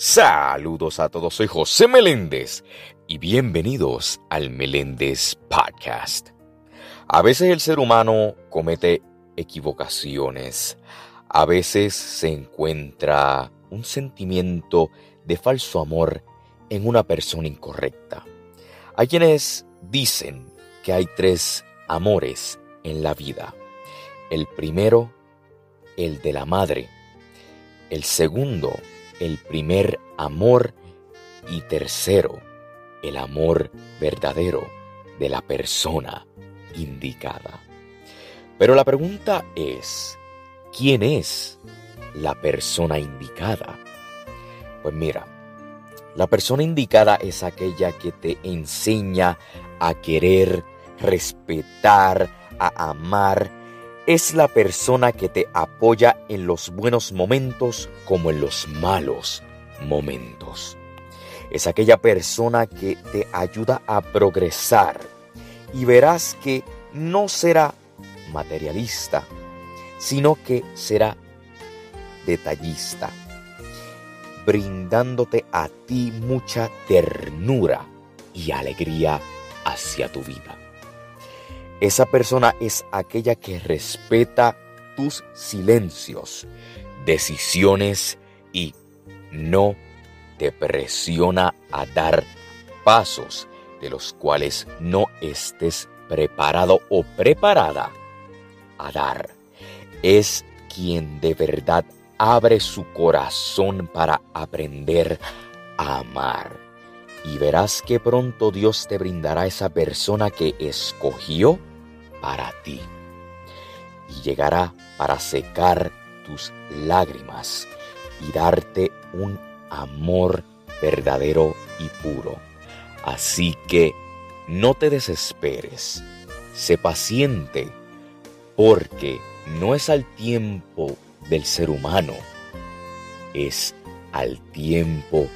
Saludos a todos, soy José Meléndez y bienvenidos al Meléndez Podcast. A veces el ser humano comete equivocaciones, a veces se encuentra un sentimiento de falso amor en una persona incorrecta. Hay quienes dicen que hay tres amores en la vida. El primero, el de la madre. El segundo, el primer amor y tercero, el amor verdadero de la persona indicada. Pero la pregunta es, ¿quién es la persona indicada? Pues mira, la persona indicada es aquella que te enseña a querer, respetar, a amar es la persona que te apoya en los buenos momentos como en los malos momentos. Es aquella persona que te ayuda a progresar y verás que no será materialista, sino que será detallista, brindándote a ti mucha ternura y alegría hacia tu vida. Esa persona es aquella que respeta tus silencios, decisiones y no te presiona a dar pasos de los cuales no estés preparado o preparada a dar. Es quien de verdad abre su corazón para aprender a amar. Y verás que pronto Dios te brindará esa persona que escogió para ti y llegará para secar tus lágrimas y darte un amor verdadero y puro. Así que no te desesperes, sé paciente, porque no es al tiempo del ser humano, es al tiempo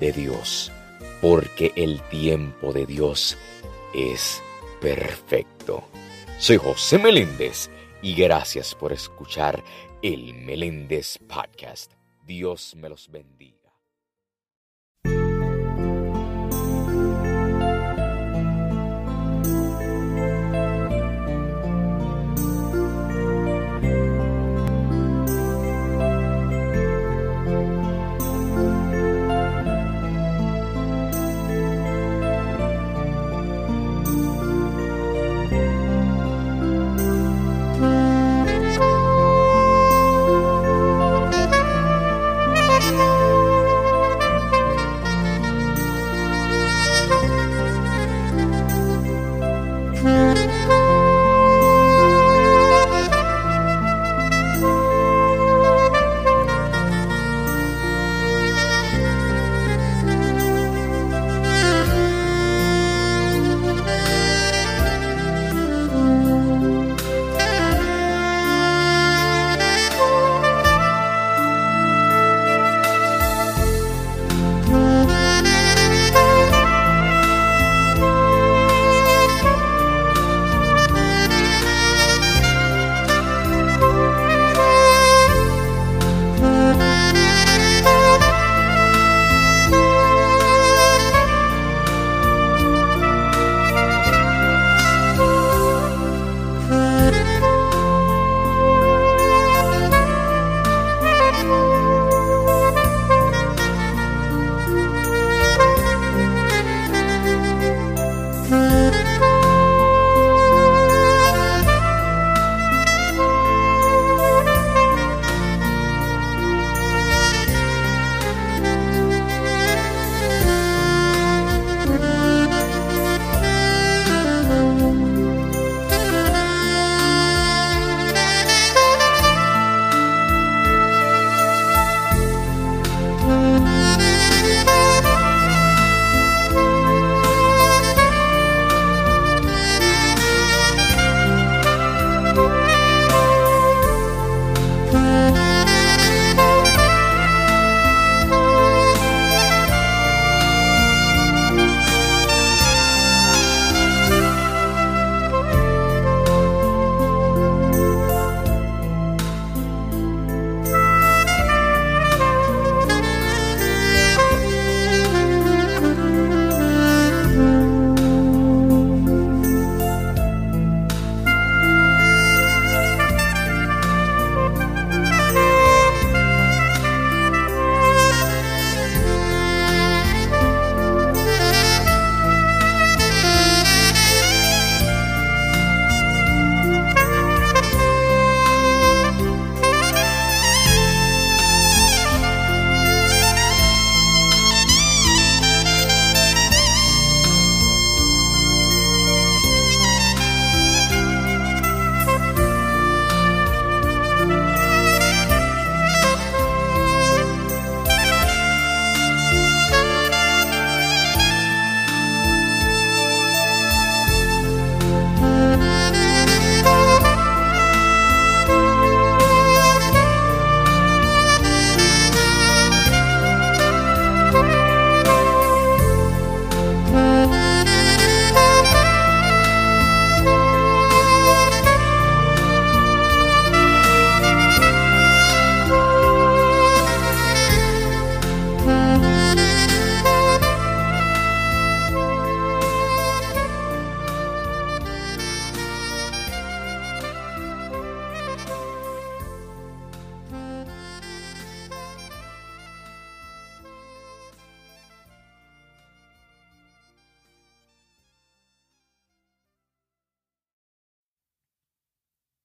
de Dios, porque el tiempo de Dios es perfecto. Soy José Meléndez y gracias por escuchar el Meléndez Podcast. Dios me los bendiga.